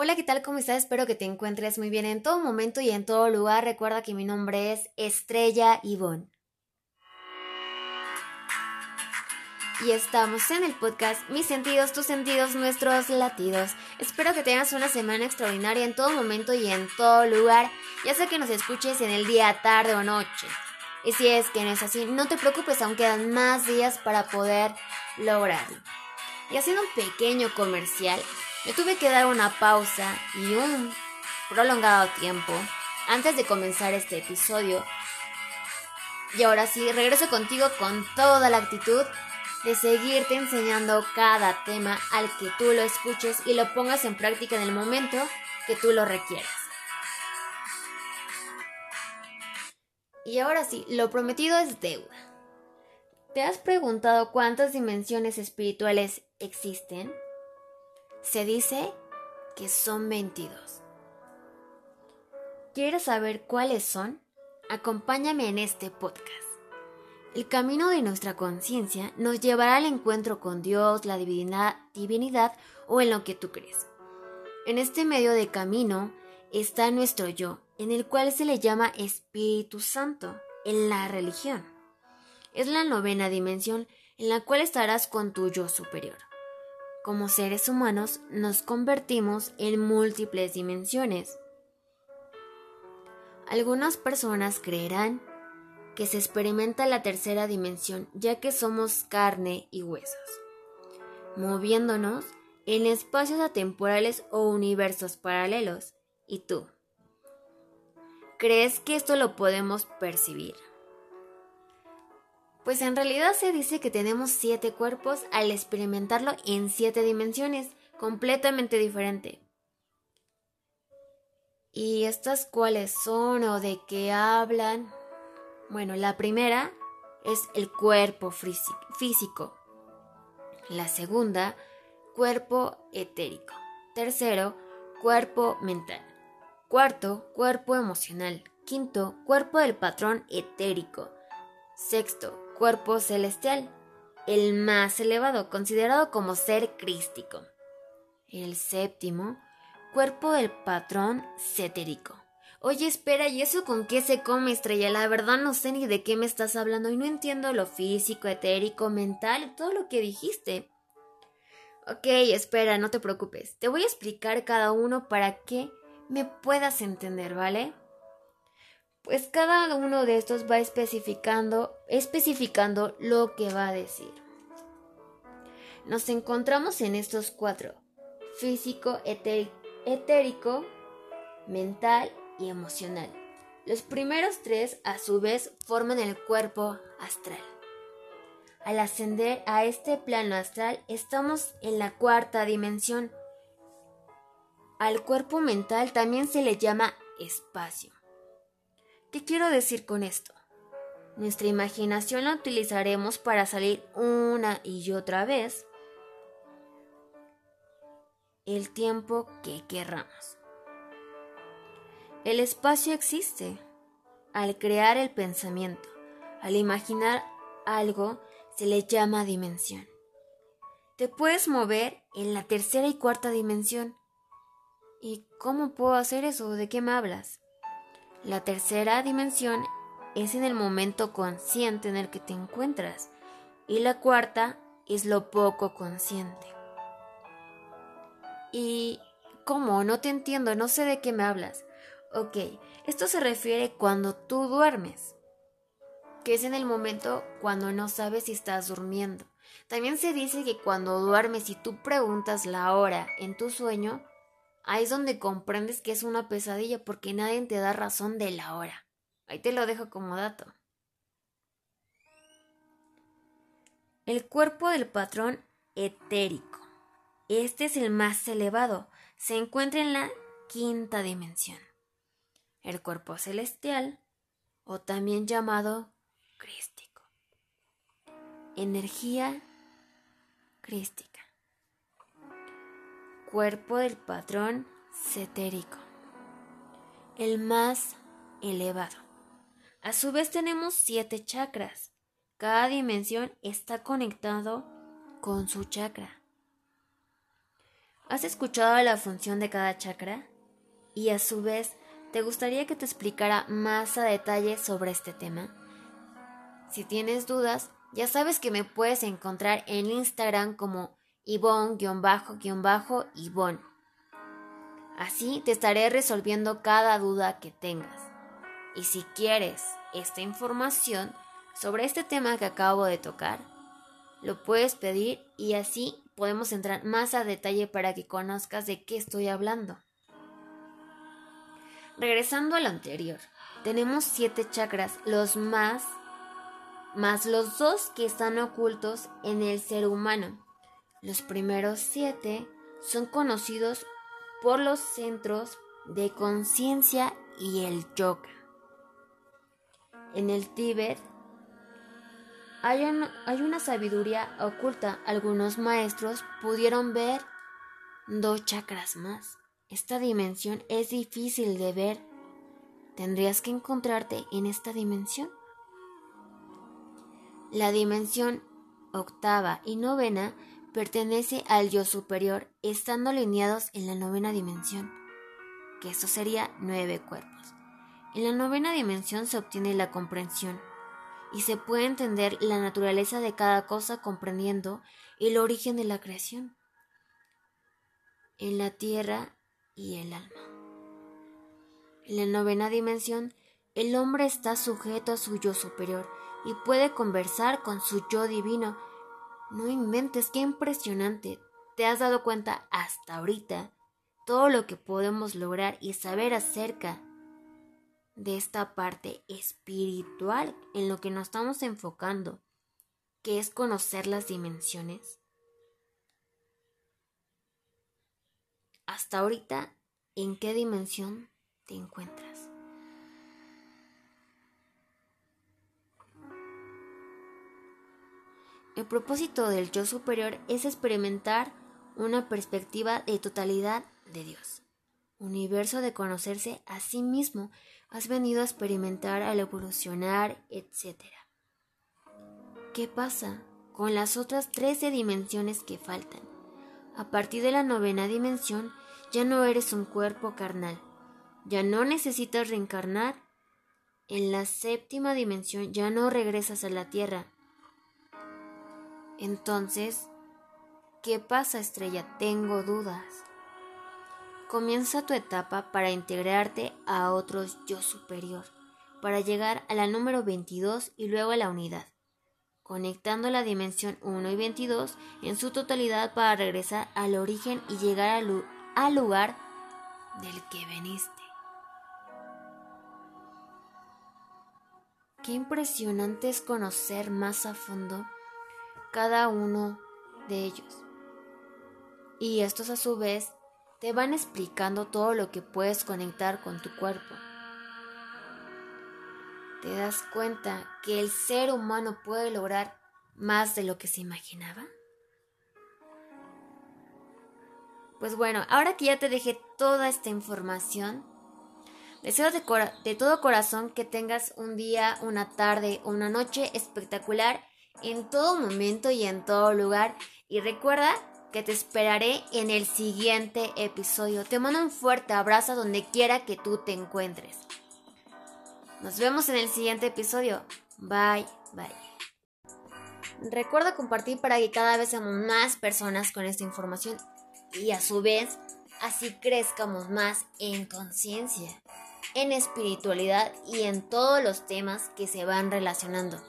Hola, ¿qué tal? ¿Cómo estás? Espero que te encuentres muy bien en todo momento y en todo lugar. Recuerda que mi nombre es Estrella Ivonne. Y estamos en el podcast Mis sentidos, tus sentidos, nuestros latidos. Espero que tengas una semana extraordinaria en todo momento y en todo lugar, ya sea que nos escuches en el día, tarde o noche. Y si es que no es así, no te preocupes, aún quedan más días para poder lograrlo. Y haciendo un pequeño comercial, me tuve que dar una pausa y un prolongado tiempo antes de comenzar este episodio. Y ahora sí, regreso contigo con toda la actitud de seguirte enseñando cada tema al que tú lo escuches y lo pongas en práctica en el momento que tú lo requieras. Y ahora sí, lo prometido es deuda. ¿Te has preguntado cuántas dimensiones espirituales existen? Se dice que son 22. ¿Quieres saber cuáles son? Acompáñame en este podcast. El camino de nuestra conciencia nos llevará al encuentro con Dios, la divinidad, divinidad o en lo que tú crees. En este medio de camino está nuestro yo, en el cual se le llama Espíritu Santo en la religión. Es la novena dimensión en la cual estarás con tu yo superior. Como seres humanos nos convertimos en múltiples dimensiones. Algunas personas creerán que se experimenta la tercera dimensión ya que somos carne y huesos, moviéndonos en espacios atemporales o universos paralelos. ¿Y tú? ¿Crees que esto lo podemos percibir? Pues en realidad se dice que tenemos siete cuerpos al experimentarlo en siete dimensiones, completamente diferente. ¿Y estas cuáles son o de qué hablan? Bueno, la primera es el cuerpo físico. La segunda, cuerpo etérico. Tercero, cuerpo mental. Cuarto, cuerpo emocional. Quinto, cuerpo del patrón etérico. Sexto, cuerpo celestial, el más elevado, considerado como ser crístico. El séptimo, cuerpo del patrón cetérico. Oye, espera, ¿y eso con qué se come, estrella? La verdad no sé ni de qué me estás hablando y no entiendo lo físico, etérico, mental, todo lo que dijiste. Ok, espera, no te preocupes. Te voy a explicar cada uno para que me puedas entender, ¿vale? Pues cada uno de estos va especificando, especificando lo que va a decir. Nos encontramos en estos cuatro, físico, etérico, mental y emocional. Los primeros tres, a su vez, forman el cuerpo astral. Al ascender a este plano astral, estamos en la cuarta dimensión. Al cuerpo mental también se le llama espacio. ¿Qué quiero decir con esto? Nuestra imaginación la utilizaremos para salir una y otra vez el tiempo que querramos. El espacio existe al crear el pensamiento, al imaginar algo se le llama dimensión. Te puedes mover en la tercera y cuarta dimensión. ¿Y cómo puedo hacer eso? ¿De qué me hablas? La tercera dimensión es en el momento consciente en el que te encuentras y la cuarta es lo poco consciente. ¿Y cómo? No te entiendo, no sé de qué me hablas. Ok, esto se refiere cuando tú duermes, que es en el momento cuando no sabes si estás durmiendo. También se dice que cuando duermes y tú preguntas la hora en tu sueño, Ahí es donde comprendes que es una pesadilla porque nadie te da razón de la hora. Ahí te lo dejo como dato. El cuerpo del patrón etérico. Este es el más elevado. Se encuentra en la quinta dimensión. El cuerpo celestial, o también llamado crístico. Energía crística cuerpo del patrón cetérico, el más elevado. A su vez tenemos siete chakras. Cada dimensión está conectado con su chakra. ¿Has escuchado la función de cada chakra? Y a su vez, ¿te gustaría que te explicara más a detalle sobre este tema? Si tienes dudas, ya sabes que me puedes encontrar en Instagram como Ivonne-Ivonne. Así te estaré resolviendo cada duda que tengas. Y si quieres esta información sobre este tema que acabo de tocar, lo puedes pedir y así podemos entrar más a detalle para que conozcas de qué estoy hablando. Regresando a lo anterior, tenemos siete chakras, los más, más los dos que están ocultos en el ser humano. Los primeros siete son conocidos por los centros de conciencia y el yoga. En el Tíbet hay, hay, una sabiduría oculta. Algunos maestros pudieron ver dos chakras más. Esta dimensión es difícil de ver. Tendrías que encontrarte en esta dimensión. La dimensión octava y novena pertenece al yo superior, estando alineados en la novena dimensión, que eso sería nueve cuerpos. En la novena dimensión se obtiene la comprensión y se puede entender la naturaleza de cada cosa comprendiendo el origen de la creación en la tierra y el alma. En la novena dimensión, el hombre está sujeto a su yo superior y puede conversar con su yo divino no inventes, qué impresionante. ¿Te has dado cuenta hasta ahorita todo lo que podemos lograr y saber acerca de esta parte espiritual en lo que nos estamos enfocando, que es conocer las dimensiones? Hasta ahorita, ¿en qué dimensión te encuentras? El propósito del yo superior es experimentar una perspectiva de totalidad de Dios. Universo de conocerse a sí mismo, has venido a experimentar al evolucionar, etc. ¿Qué pasa con las otras 13 dimensiones que faltan? A partir de la novena dimensión ya no eres un cuerpo carnal, ya no necesitas reencarnar. En la séptima dimensión ya no regresas a la tierra, entonces, ¿qué pasa, estrella? Tengo dudas. Comienza tu etapa para integrarte a otros yo superior, para llegar a la número 22 y luego a la unidad, conectando la dimensión 1 y 22 en su totalidad para regresar al origen y llegar al, al lugar del que veniste. Qué impresionante es conocer más a fondo cada uno de ellos. Y estos a su vez te van explicando todo lo que puedes conectar con tu cuerpo. ¿Te das cuenta que el ser humano puede lograr más de lo que se imaginaba? Pues bueno, ahora que ya te dejé toda esta información, deseo de, todo corazón que tengas un día, una tarde o una noche espectacular en todo momento y en todo lugar. Y recuerda que te esperaré en el siguiente episodio. Te mando un fuerte abrazo donde quiera que tú te encuentres. Nos vemos en el siguiente episodio. Bye, bye. Recuerda compartir para que cada vez seamos más personas con esta información y a su vez así crezcamos más en conciencia, en espiritualidad y en todos los temas que se van relacionando.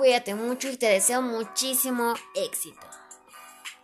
Cuídate mucho y te deseo muchísimo éxito.